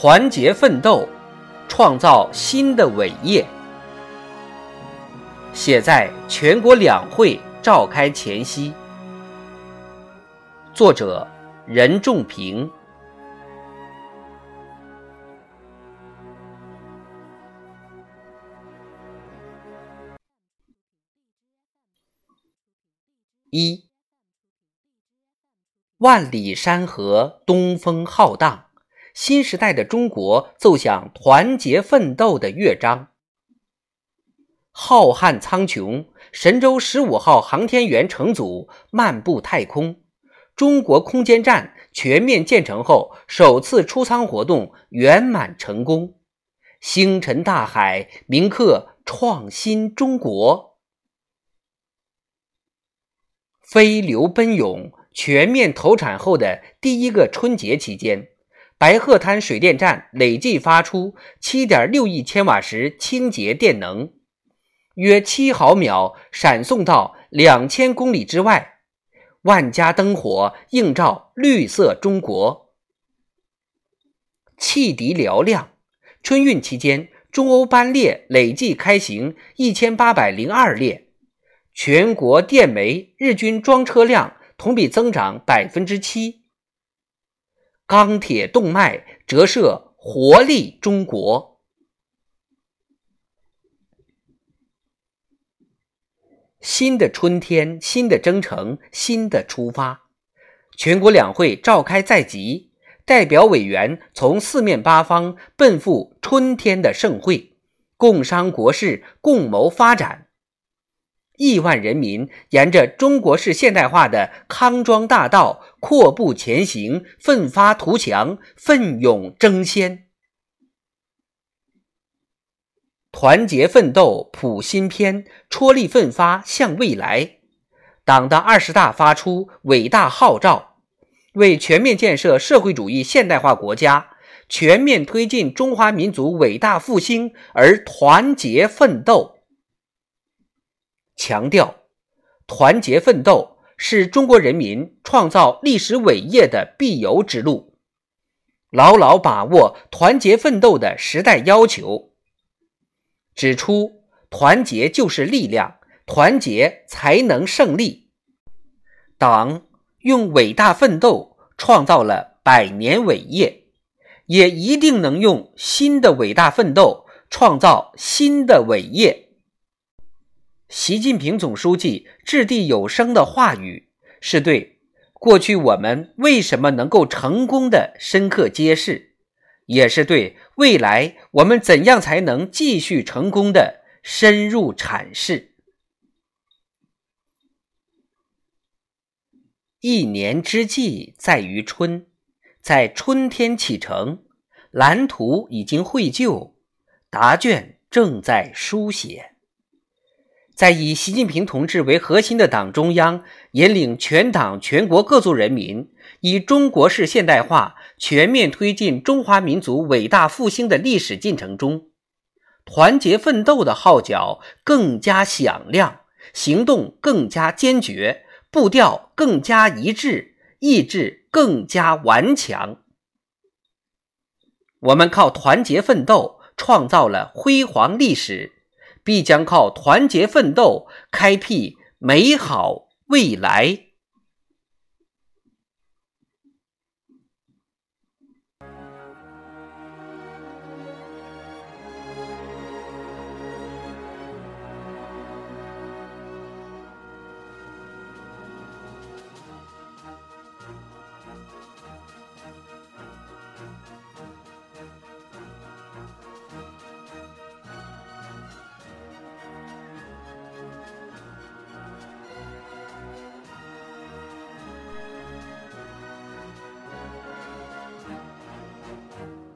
团结奋斗，创造新的伟业。写在全国两会召开前夕。作者：任仲平。一。万里山河东风浩荡，新时代的中国奏响团结奋斗的乐章。浩瀚苍穹，神舟十五号航天员乘组漫步太空，中国空间站全面建成后首次出舱活动圆满成功。星辰大海铭刻创新中国，飞流奔涌。全面投产后的第一个春节期间，白鹤滩水电站累计发出7.6亿千瓦时清洁电能，约7毫秒闪送到2000公里之外。万家灯火映照绿色中国，汽笛嘹亮。春运期间，中欧班列累计开行1802列，全国电煤日均装车量。同比增长百分之七。钢铁动脉折射活力中国。新的春天，新的征程，新的出发。全国两会召开在即，代表委员从四面八方奔赴春天的盛会，共商国事，共谋发展。亿万人民沿着中国式现代化的康庄大道阔步前行，奋发图强，奋勇争先。团结奋斗谱新篇，踔厉奋发向未来。党的二十大发出伟大号召，为全面建设社会主义现代化国家、全面推进中华民族伟大复兴而团结奋斗。强调，团结奋斗是中国人民创造历史伟业的必由之路。牢牢把握团结奋斗的时代要求，指出团结就是力量，团结才能胜利。党用伟大奋斗创造了百年伟业，也一定能用新的伟大奋斗创造新的伟业。习近平总书记掷地有声的话语，是对过去我们为什么能够成功的深刻揭示，也是对未来我们怎样才能继续成功的深入阐释。一年之计在于春，在春天启程，蓝图已经绘就，答卷正在书写。在以习近平同志为核心的党中央引领全党全国各族人民以中国式现代化全面推进中华民族伟大复兴的历史进程中，团结奋斗的号角更加响亮，行动更加坚决，步调更加一致，意志更加顽强。我们靠团结奋斗创造了辉煌历史。必将靠团结奋斗开辟美好未来。